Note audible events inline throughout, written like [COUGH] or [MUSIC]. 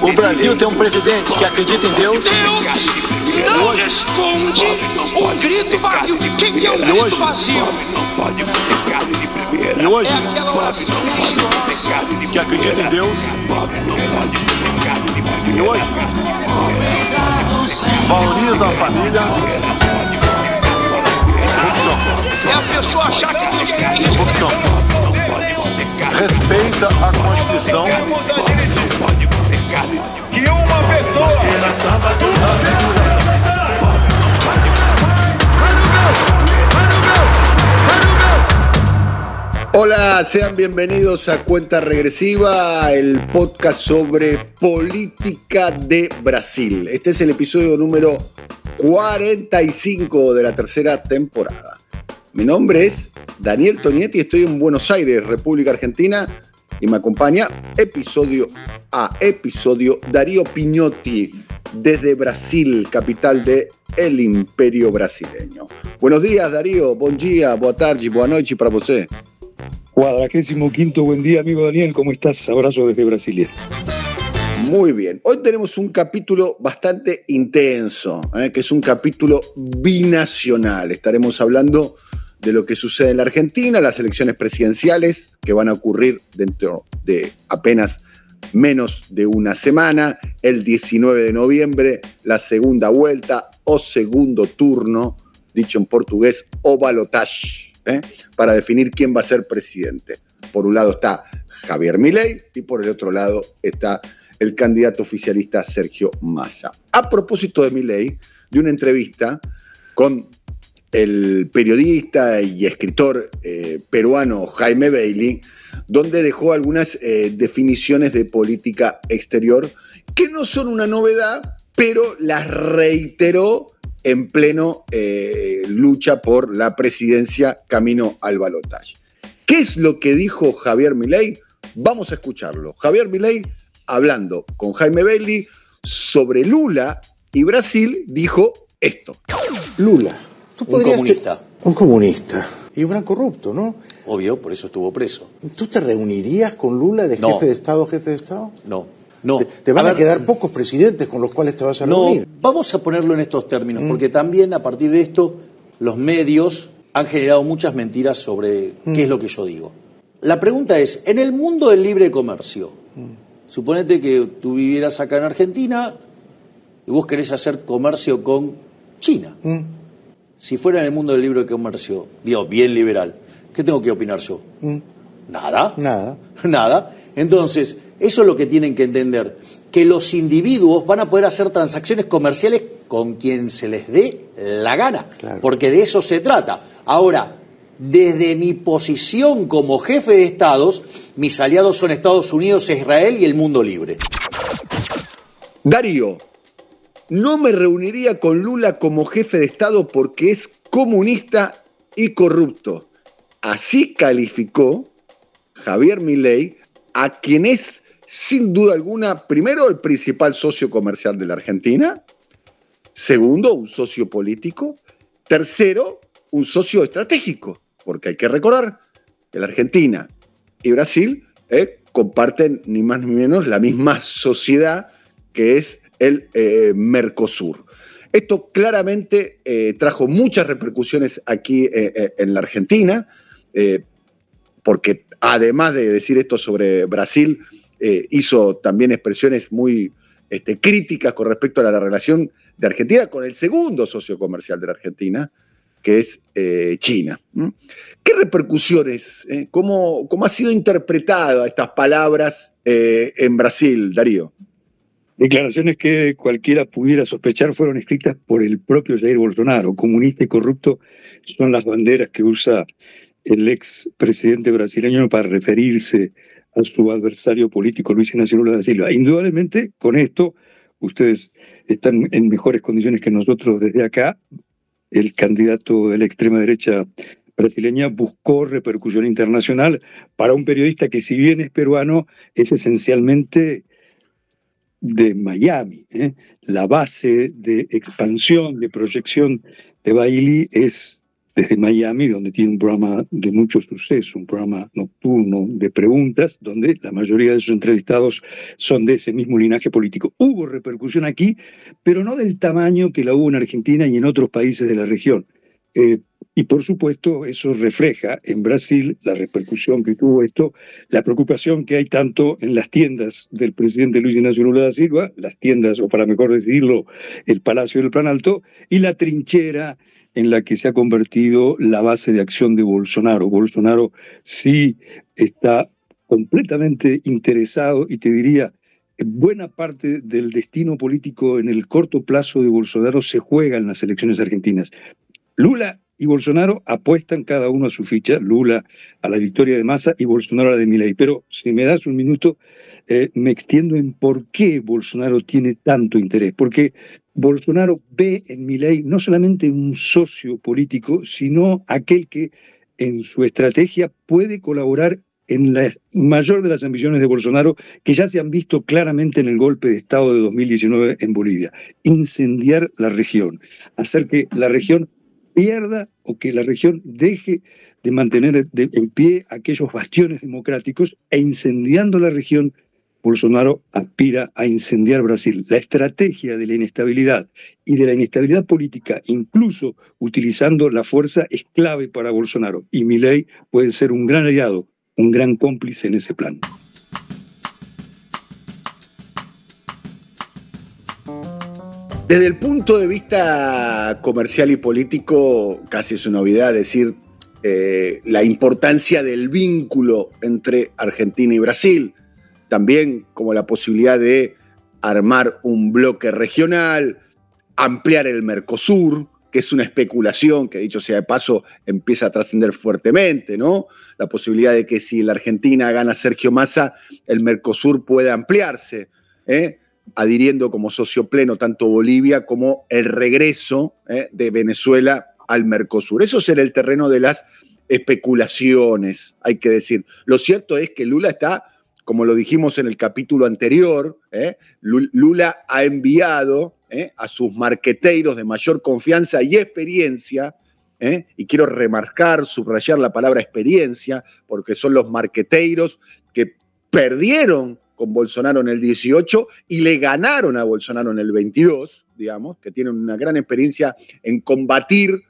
O Brasil tem um presidente que acredita em Deus. Deus não hoje, responde o grito vazio. Quem é o grito hoje, vazio? E hoje, é aquela oração que acredita em Deus. E hoje, valoriza a família. É a pessoa achar que Corrupção. Respeita a Constituição. Hola, sean bienvenidos a Cuenta Regresiva, el podcast sobre política de Brasil. Este es el episodio número 45 de la tercera temporada. Mi nombre es Daniel Tonietti, estoy en Buenos Aires, República Argentina, y me acompaña episodio a episodio Darío Piñotti desde Brasil, capital de el Imperio Brasileño. Buenos días, Darío. Buen día, boa tarde, boa noite para você. Cuadragésimo quinto, buen día, amigo Daniel, ¿cómo estás? Abrazo desde Brasilia. Muy bien. Hoy tenemos un capítulo bastante intenso, ¿eh? que es un capítulo binacional. Estaremos hablando de lo que sucede en la Argentina, las elecciones presidenciales que van a ocurrir dentro de apenas menos de una semana, el 19 de noviembre, la segunda vuelta o segundo turno, dicho en portugués, o balotage, ¿eh? para definir quién va a ser presidente. Por un lado está Javier Milei y por el otro lado está el candidato oficialista Sergio Massa. A propósito de Milei, de una entrevista con el periodista y escritor eh, peruano Jaime Bailey, donde dejó algunas eh, definiciones de política exterior que no son una novedad, pero las reiteró en pleno eh, lucha por la presidencia camino al balotaje. ¿Qué es lo que dijo Javier Milei? Vamos a escucharlo. Javier Milei hablando con Jaime Bailey sobre Lula y Brasil dijo esto. Lula. ¿Tú Un comunista. te- un comunista. Y un gran corrupto, ¿no? Obvio, por eso estuvo preso. ¿Tú te reunirías con Lula de No. jefe de Estado, jefe de Estado? No, no. Te, te van a, ver, quedar pocos presidentes con los cuales te vas a No, reunir. vamos a ponerlo en estos términos, Mm. porque también a partir de esto los medios han generado muchas mentiras sobre Mm. qué es lo que yo digo. La pregunta es, en el mundo del libre comercio, Mm. suponete que tú vivieras acá en Argentina y vos querés hacer comercio con China. Si fuera en el mundo del libre comercio, digo, bien liberal, ¿qué tengo que opinar yo? Mm. Nada. Nada. [LAUGHS] Nada. Entonces, eso es lo que tienen que entender, que los individuos van a poder hacer transacciones comerciales con quien se les dé la gana, Claro. porque de eso se trata. Ahora, desde mi posición como jefe de estados, mis aliados son Estados Unidos, Israel y el mundo libre. Darío, no me reuniría con Lula como jefe de Estado porque es comunista y corrupto. Así calificó Javier Milei a quien es, sin duda alguna, primero el principal socio comercial de la Argentina, segundo, un socio político, tercero, un socio estratégico, porque hay que recordar que la Argentina y Brasil eh, comparten ni más ni menos la misma sociedad que es el eh, Mercosur. Esto claramente eh, trajo muchas repercusiones aquí eh, en la Argentina, porque además de decir esto sobre Brasil, hizo también expresiones muy este, críticas con respecto a la relación de Argentina con el segundo socio comercial de la Argentina, que es China. ¿Qué repercusiones, cómo, cómo ha sido interpretada estas palabras en Brasil, Darío? Declaraciones que cualquiera pudiera sospechar fueron escritas por el propio Jair Bolsonaro. Comunista y corrupto son las banderas que usa el ex presidente brasileño para referirse a su adversario político Luis Ignacio Lula da Silva. Indudablemente, con esto, ustedes están en mejores condiciones que nosotros desde acá, el candidato de la extrema derecha brasileña buscó repercusión internacional para un periodista que si bien es peruano, es esencialmente de Miami. ¿eh? La base de expansión, de proyección de Bailey es desde Miami, donde tiene un programa de mucho suceso, un programa nocturno de preguntas, donde la mayoría de sus entrevistados son de ese mismo linaje político. Hubo repercusión aquí, pero no del tamaño que la hubo en Argentina y en otros países de la región. Eh, y por supuesto, eso refleja en Brasil la repercusión que tuvo esto, la preocupación que hay tanto en las tiendas del presidente Luis Ignacio Lula da Silva, las tiendas, o para mejor decirlo, el Palacio del Planalto, y la trinchera en la que se ha convertido la base de acción de Bolsonaro. Bolsonaro sí está completamente interesado y te diría, buena parte del destino político en el corto plazo de Bolsonaro se juega en las elecciones argentinas. Lula y Bolsonaro apuestan cada uno a su ficha, Lula a la victoria de Massa y Bolsonaro a la de Milei. Pero si me das un minuto, eh, me extiendo en por qué Bolsonaro tiene tanto interés. Porque Bolsonaro ve en Milei no solamente un socio político, sino aquel que en su estrategia puede colaborar en la mayor de las ambiciones de Bolsonaro, que ya se han visto claramente en el golpe de Estado de 2019 en Bolivia. Incendiar la región, hacer que la región pierda o que la región deje de mantener en pie aquellos bastiones democráticos e incendiando la región Bolsonaro aspira a incendiar Brasil. La estrategia de la inestabilidad y de la inestabilidad política, incluso utilizando la fuerza, es clave para Bolsonaro. Y Milei puede ser un gran aliado, un gran cómplice en ese plan. Desde el punto de vista comercial y político, casi es una novedad decir eh, la importancia del vínculo entre Argentina y Brasil también como la posibilidad de armar un bloque regional, ampliar el Mercosur, que es una especulación que, dicho sea de paso, empieza a trascender fuertemente, ¿no? La posibilidad de que si la Argentina gana Sergio Massa, el Mercosur pueda ampliarse, ¿eh? Adhiriendo como socio pleno tanto Bolivia como el regreso ¿eh? de Venezuela al Mercosur. Eso será el terreno de las especulaciones, hay que decir. Lo cierto es que Lula está como lo dijimos en el capítulo anterior, ¿eh? Lula ha enviado ¿eh? a sus marqueteiros de mayor confianza y experiencia, y quiero remarcar, subrayar la palabra experiencia, porque son los marqueteiros que perdieron con Bolsonaro en el 18 y le ganaron a Bolsonaro en el 22, digamos, que tienen una gran experiencia en combatir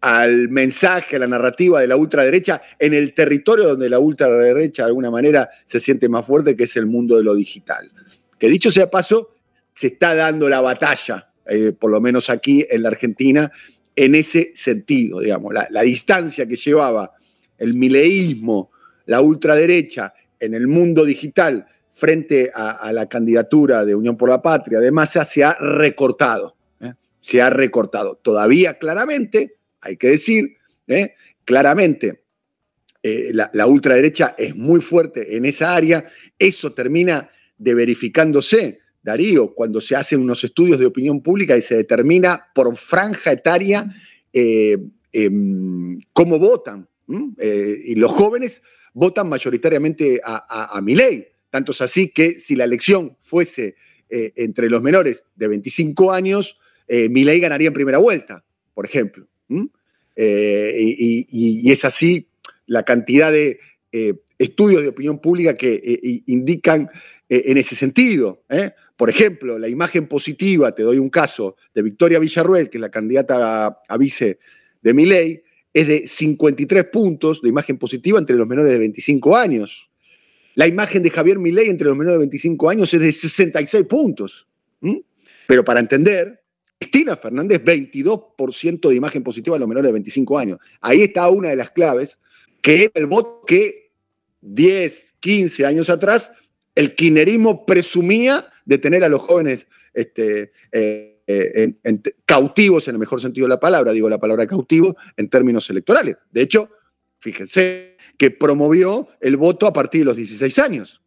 al mensaje, a la narrativa de la ultraderecha en el territorio donde la ultraderecha de alguna manera se siente más fuerte, que es el mundo de lo digital. Que dicho sea paso, se está dando la batalla, eh, por lo menos aquí en la Argentina, en ese sentido, digamos, la, distancia que llevaba el mileísmo, la ultraderecha en el mundo digital frente a, la candidatura de Unión por la Patria de Massa se ha recortado, ¿eh? se ha recortado. Todavía claramente hay que decir, ¿eh? claramente, eh, la, ultraderecha es muy fuerte en esa área, eso termina de verificándose, Darío, cuando se hacen unos estudios de opinión pública y se determina por franja etaria em, cómo votan. y los jóvenes votan mayoritariamente a, a, ley. Tanto es así que si la elección fuese entre los menores de 25 años, mi ley ganaría en primera vuelta, por ejemplo. Eh, y, es así la cantidad de eh, estudios de opinión pública que eh, indican en ese sentido. Por ejemplo, la imagen positiva, te doy un caso, de Victoria Villarruel, que es la candidata a, vice de mi ley, es de 53 puntos de imagen positiva entre los menores de 25 años. La imagen de Javier Milei entre los menores de 25 años es de 66 puntos. Pero para entender, Cristina Fernández, 22% de imagen positiva a los menores de 25 años. Ahí está una de las claves, que es el voto que 10, 15 años atrás el kirchnerismo presumía de tener a los jóvenes este, eh, eh, cautivos en el mejor sentido de la palabra, digo la palabra cautivo en términos electorales. De hecho, fíjense que promovió el voto a partir de los 16 años.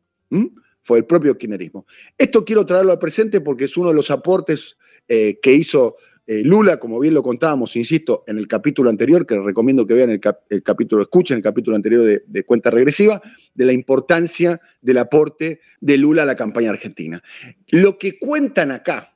Fue el propio kirchnerismo. Esto quiero traerlo al presente porque es uno de los aportes eh, que hizo eh, Lula, como bien lo contábamos, insisto, en el capítulo anterior, que les recomiendo que vean el, el capítulo, escuchen el capítulo anterior de, de Cuenta Regresiva, de la importancia del aporte de Lula a la campaña argentina. Lo que cuentan acá,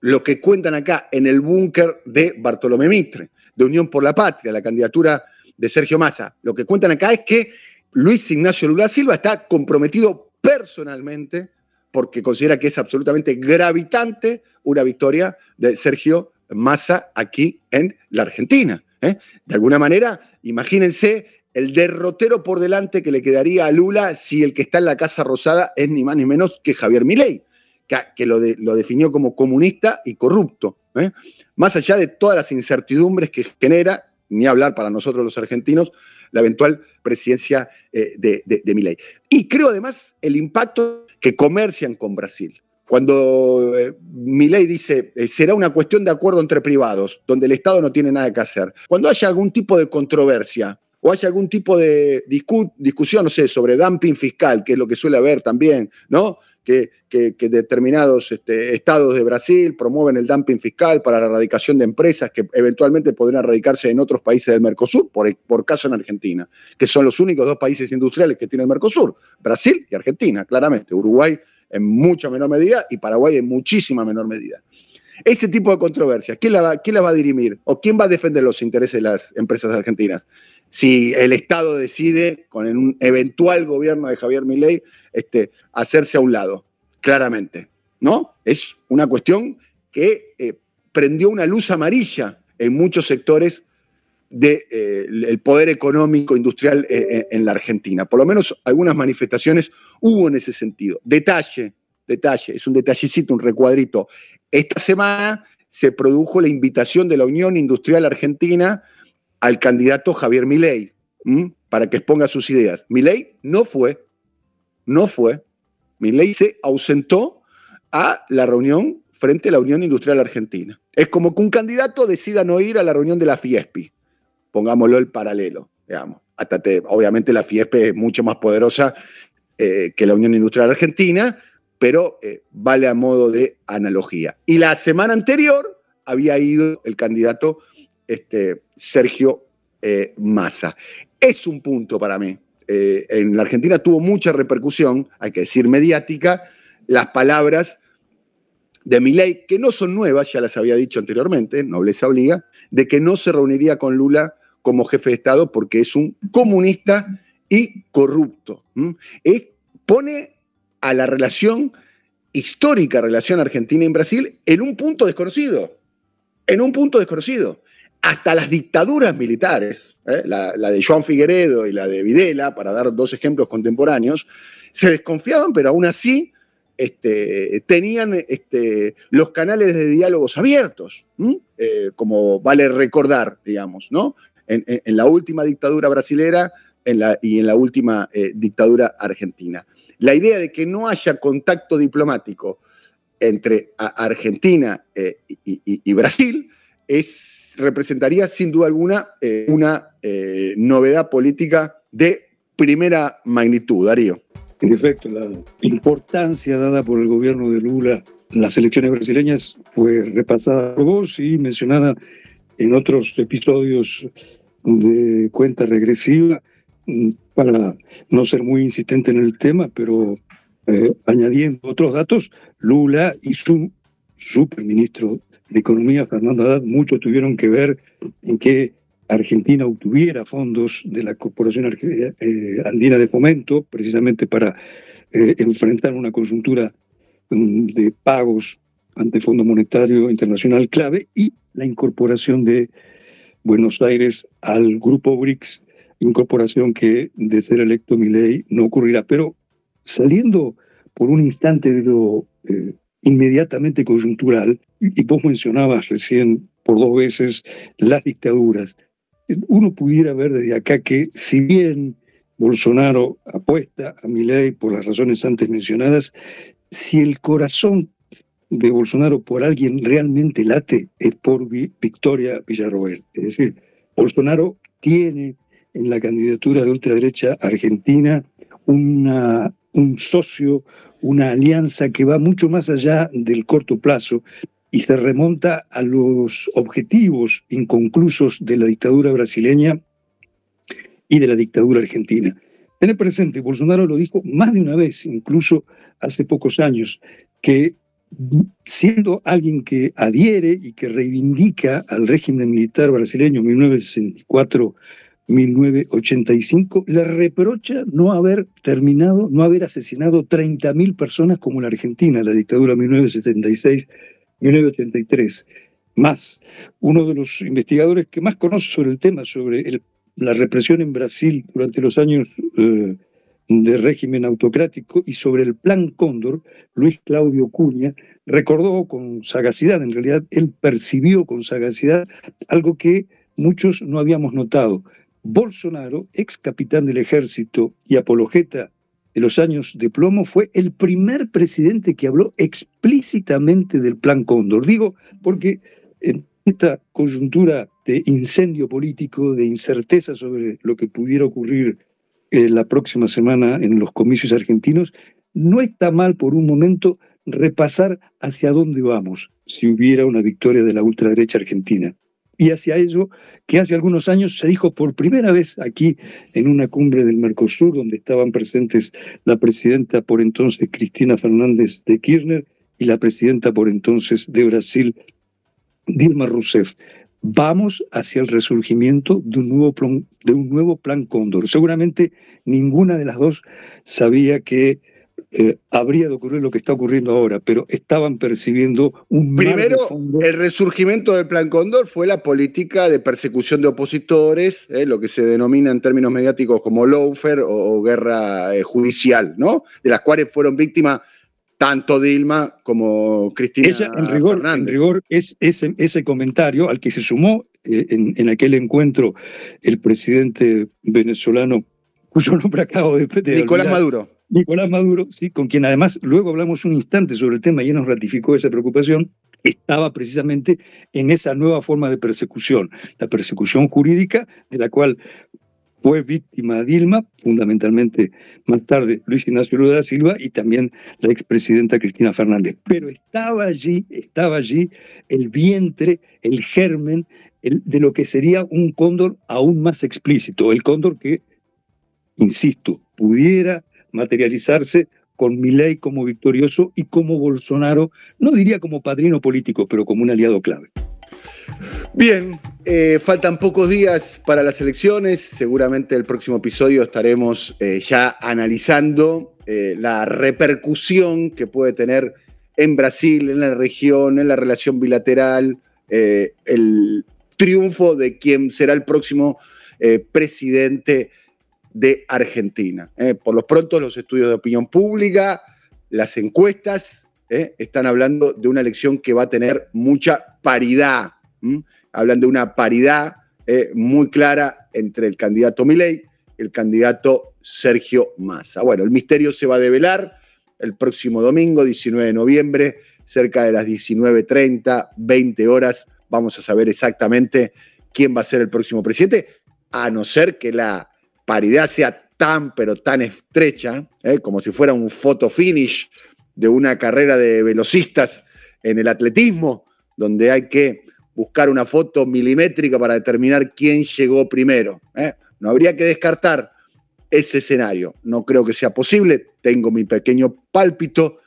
lo que cuentan acá en el búnker de Bartolomé Mitre, de Unión por la Patria, la candidatura de Sergio Massa, lo que cuentan acá es que Luis Ignacio Lula Silva está comprometido personalmente porque considera que es absolutamente gravitante una victoria de Sergio Massa aquí en la Argentina. ¿eh? De alguna manera, imagínense el derrotero por delante que le quedaría a Lula si el que está en la Casa Rosada es ni más ni menos que Javier Milei, que, lo definió como comunista y corrupto. ¿eh? Más allá de todas las incertidumbres que genera, ni hablar para nosotros los argentinos, la eventual presidencia eh, de, de, Milei. Y creo además el impacto que comercian con Brasil. Cuando eh, Milei dice, eh, será una cuestión de acuerdo entre privados, donde el Estado no tiene nada que hacer. Cuando haya algún tipo de controversia o haya algún tipo de discu- discusión, no sé, sobre dumping fiscal, que es lo que suele haber también, ¿no? Que, determinados este, estados de Brasil promueven el dumping fiscal para la erradicación de empresas que eventualmente podrían radicarse en otros países del Mercosur, por, caso en Argentina, que son los únicos dos países industriales que tiene el Mercosur, Brasil y Argentina, claramente. Uruguay en mucha menor medida y Paraguay en muchísima menor medida. Ese tipo de controversias, ¿quién la, va, ¿quién la va a dirimir? ¿O quién va a defender los intereses de las empresas argentinas? Si el Estado decide, con un eventual gobierno de Javier Milei, este, hacerse a un lado, claramente, ¿no? Es una cuestión que eh, prendió una luz amarilla en muchos sectores del de, eh, poder económico industrial eh, en la Argentina. Por lo menos algunas manifestaciones hubo en ese sentido. Detalle, detalle, es un detallecito, un recuadrito. Esta semana se produjo la invitación de la Unión Industrial Argentina al candidato Javier Milei para que exponga sus ideas. Milei no fue, no fue. Milei se ausentó a la reunión frente a la Unión Industrial Argentina. Es como que un candidato decida no ir a la reunión de la FIESPI pongámoslo el paralelo, obviamente la FIESP es mucho más poderosa eh, que la Unión Industrial Argentina, pero eh, vale a modo de analogía. Y la semana anterior había ido el candidato este, Sergio eh, Massa. Es un punto para mí. Eh, en la Argentina tuvo mucha repercusión, hay que decir mediática, las palabras de Milei, que no son nuevas, ya las había dicho anteriormente, nobleza obliga, de que no se reuniría con Lula como jefe de Estado porque es un comunista y corrupto. Pone a la relación histórica, relación Argentina y Brasil, en un punto desconocido. En un punto desconocido. Hasta las dictaduras militares, ¿eh? la, de Joan Figueredo y la de Videla, para dar dos ejemplos contemporáneos, se desconfiaban, pero aún así este, tenían este, los canales de diálogos abiertos, eh, como vale recordar, digamos, ¿no? En, la última dictadura brasilera y en la última eh, dictadura argentina. La idea de que no haya contacto diplomático entre Argentina y, Brasil es, representaría sin duda alguna eh, una novedad política de primera magnitud, Darío. En efecto, la importancia dada por el gobierno de Lula en las elecciones brasileñas fue repasada por vos y mencionada en otros episodios de cuenta regresiva para no ser muy insistente en el tema, pero eh, añadiendo otros datos, Lula y su superministro de Economía, Fernando Haddad, mucho tuvieron que ver en que Argentina obtuviera fondos de la Corporación eh, Andina de Fomento, precisamente para eh, enfrentar una coyuntura um, de pagos ante Fondo Monetario Internacional clave y la incorporación de Buenos Aires al grupo BRICS, incorporación que de ser electo Milei no ocurrirá. Pero saliendo por un instante de lo eh, inmediatamente coyuntural, y vos mencionabas recién por dos veces las dictaduras, uno pudiera ver desde acá que si bien Bolsonaro apuesta a Milei por las razones antes mencionadas, si el corazón de Bolsonaro por alguien realmente late es por Victoria Villarroel. Es decir, Bolsonaro tiene en la candidatura de ultraderecha argentina una, un socio, una alianza que va mucho más allá del corto plazo y se remonta a los objetivos inconclusos de la dictadura brasileña y de la dictadura argentina. Tener presente, Bolsonaro lo dijo más de una vez, incluso hace pocos años, que siendo alguien que adhiere y que reivindica al régimen militar brasileño 1964-1985, le reprocha no haber terminado, no haber asesinado 30.000 personas como la Argentina, la dictadura 1976-1983. Más, uno de los investigadores que más conoce sobre el tema, sobre la represión en Brasil durante los años eh, de régimen autocrático y sobre el Plan Cóndor, Luis Claudio Cuña recordó con sagacidad, en realidad él percibió con sagacidad algo que muchos no habíamos notado. Bolsonaro, ex capitán del ejército y apologeta de los años de plomo, fue el primer presidente que habló explícitamente del Plan Cóndor. Digo, porque en esta coyuntura de incendio político, de incerteza sobre lo que pudiera ocurrir eh, la próxima semana en los comicios argentinos, no está mal por un momento repasar hacia dónde vamos si hubiera una victoria de la ultraderecha argentina. Y hacia ello que hace algunos años se dijo por primera vez aquí en una cumbre del Mercosur, donde estaban presentes la presidenta por entonces Cristina Fernández de Kirchner y la presidenta por entonces de Brasil, Dilma Rousseff vamos hacia el resurgimiento de un nuevo plan, de un nuevo plan Cóndor. Seguramente ninguna de las dos sabía que eh, habría de ocurrir lo que está ocurriendo ahora, pero estaban percibiendo un... Primero, el resurgimiento del Plan Cóndor fue la política de persecución de opositores, eh, lo que se denomina en términos mediáticos como lawfare o, guerra eh, judicial, ¿no? De las cuales fueron víctimas tanto Dilma como Cristina Ella, en rigor, En rigor es ese, ese comentario al que se sumó en, aquel encuentro el presidente venezolano, cuyo nombre acabo de, de Nicolás Maduro. Nicolás Maduro, sí, con quien además luego hablamos un instante sobre el tema y él nos ratificó esa preocupación, estaba precisamente en esa nueva forma de persecución, la persecución jurídica de la cual fue víctima Dilma, fundamentalmente más tarde Luis Ignacio Lula da Silva y también la expresidenta Cristina Fernández. Pero estaba allí, estaba allí el vientre, el germen de lo que sería un cóndor aún más explícito, el cóndor que, insisto, pudiera materializarse con Milei como victorioso y como Bolsonaro, no diría como padrino político, pero como un aliado clave. Bien, eh, faltan pocos días para las elecciones. Seguramente el próximo episodio estaremos eh, ya analizando eh, la repercusión que puede tener en Brasil, en la región, en la relación bilateral, el triunfo de quien será el próximo presidente de Argentina. por lo pronto, los estudios de opinión pública, las encuestas, están hablando de una elección que va a tener mucha paridad hablan de una paridad eh, muy clara entre el candidato Milei y el candidato Sergio Massa. Bueno, el misterio se va a develar el próximo domingo, 19 de noviembre, cerca de las 19.30, 20 horas. Vamos a saber exactamente quién va a ser el próximo presidente, a no ser que la paridad sea tan, pero tan estrecha, eh, como si fuera un photo finish de una carrera de velocistas en el atletismo, donde hay que buscar una foto milimétrica para determinar quién llegó primero. ¿eh? No habría que descartar ese escenario. No creo que sea posible. Tengo mi pequeño pálpito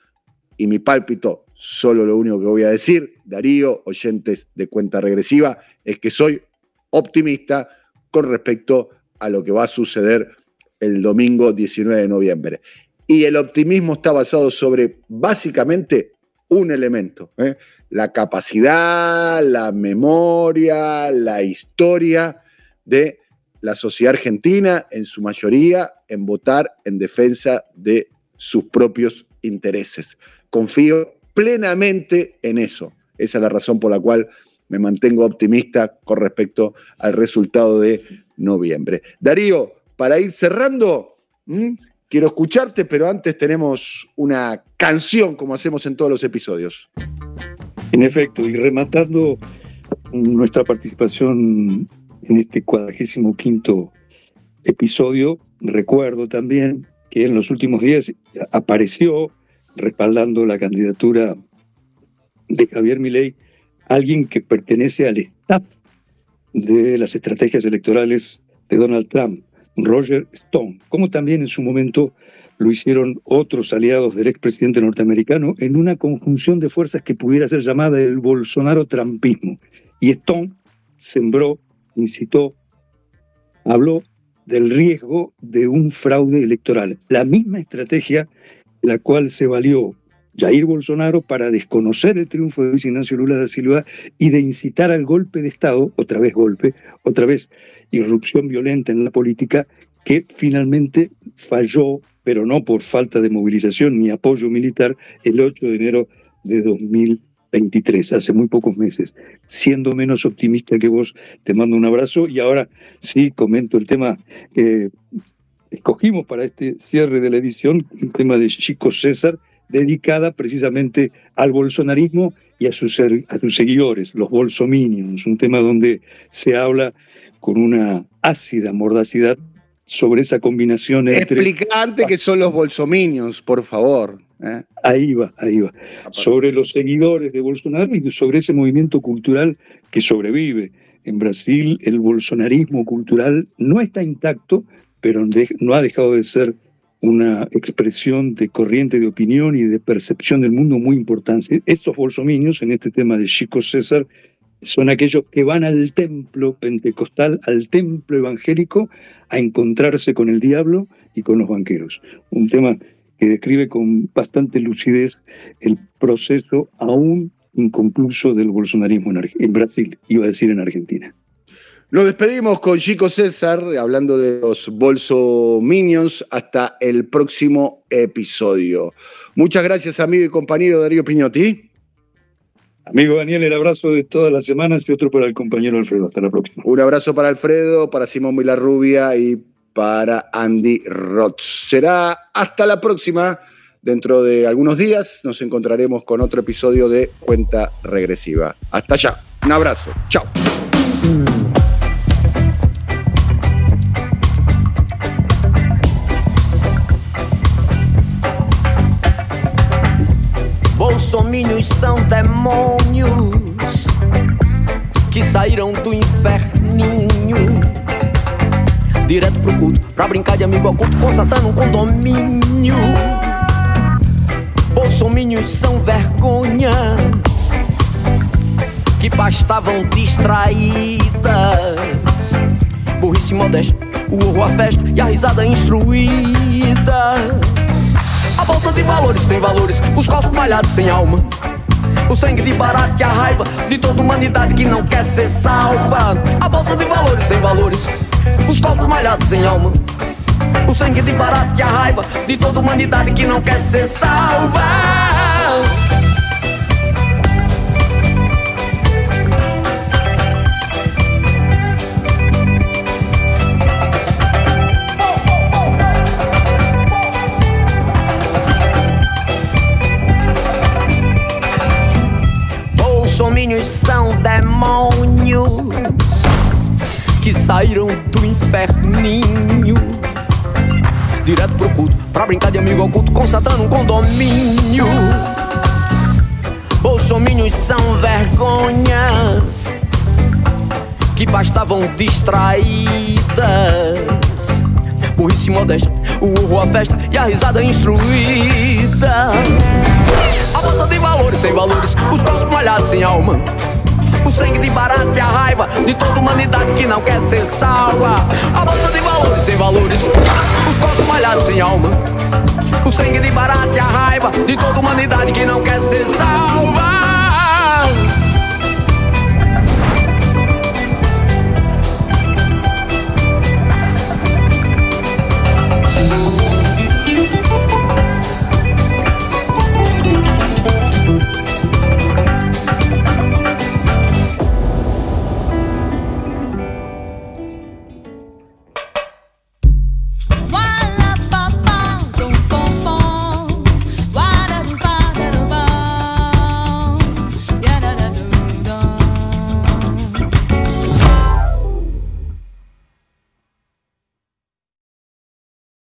y mi pálpito, solo lo único que voy a decir, Darío, oyentes de cuenta regresiva, es que soy optimista con respecto a lo que va a suceder el domingo 19 de noviembre. Y el optimismo está basado sobre básicamente un elemento. ¿eh? la capacidad, la memoria, la historia de la sociedad argentina, en su mayoría, en votar en defensa de sus propios intereses. Confío plenamente en eso. Esa es la razón por la cual me mantengo optimista con respecto al resultado de noviembre. Darío, para ir cerrando, quiero escucharte, pero antes tenemos una canción como hacemos en todos los episodios. En efecto, y rematando nuestra participación en este cuadragésimo quinto episodio, recuerdo también que en los últimos días apareció respaldando la candidatura de Javier Milei alguien que pertenece al staff de las estrategias electorales de Donald Trump, Roger Stone, como también en su momento lo hicieron otros aliados del expresidente norteamericano en una conjunción de fuerzas que pudiera ser llamada el Bolsonaro-Trampismo. Y Stone sembró, incitó, habló del riesgo de un fraude electoral. La misma estrategia la cual se valió Jair Bolsonaro para desconocer el triunfo de Luis Ignacio Lula da Silva y de incitar al golpe de Estado, otra vez golpe, otra vez irrupción violenta en la política, que finalmente falló, pero no por falta de movilización ni apoyo militar, el 8 de enero de 2023, hace muy pocos meses. Siendo menos optimista que vos, te mando un abrazo y ahora sí comento el tema que escogimos para este cierre de la edición, un tema de Chico César, dedicada precisamente al bolsonarismo y a sus, a sus seguidores, los bolsominions, un tema donde se habla con una ácida mordacidad sobre esa combinación entre... Explicante que son los bolsominions, por favor. ¿eh? Ahí va, ahí va. Sobre los seguidores de Bolsonaro y sobre ese movimiento cultural que sobrevive. En Brasil el bolsonarismo cultural no está intacto, pero no ha dejado de ser una expresión de corriente de opinión y de percepción del mundo muy importante. Estos bolsominios, en este tema de Chico César, son aquellos que van al templo pentecostal, al templo evangélico, a encontrarse con el diablo y con los banqueros. Un tema que describe con bastante lucidez el proceso aún inconcluso del bolsonarismo en, Brasil, iba a decir en Argentina. Nos despedimos con Chico César, hablando de los Bolso Minions. Hasta el próximo episodio. Muchas gracias, amigo y compañero Darío Piñotti. Amigo Daniel, el abrazo de todas las semanas y otro para el compañero Alfredo. Hasta la próxima. Un abrazo para Alfredo, para Simón Vilarrubia y para Andy Roth. Será hasta la próxima. Dentro de algunos días nos encontraremos con otro episodio de Cuenta Regresiva. Hasta allá. Un abrazo. Chao. Saíram do inferninho. Direto pro culto, pra brincar de amigo oculto com Satã no condomínio. Bolsomínios são vergonhas que bastavam distraídas. Burrice modesta, o horror, a festa e a risada instruída. A bolsa de valores tem valores, os corpos malhados sem alma. O sangue de barato e a raiva de toda humanidade que não quer ser salva. A bolsa de valores tem valores, os corpos malhados sem alma. O sangue de barato e a raiva de toda humanidade que não quer ser salva. Demônios que saíram do inferninho. Direto pro culto, pra brincar de amigo oculto Satã num condomínio. Bolsomínios são vergonhas que bastavam distraídas. Burrice modesta, o urro, a festa e a risada instruída. A bolsa de valores sem valores, os corpos molhados sem alma. O sangue de barato e a raiva de toda humanidade que não quer ser salva. A bolsa de valores sem valores, os corpos molhados sem alma. O sangue de barato e a raiva de toda humanidade que não quer ser salva.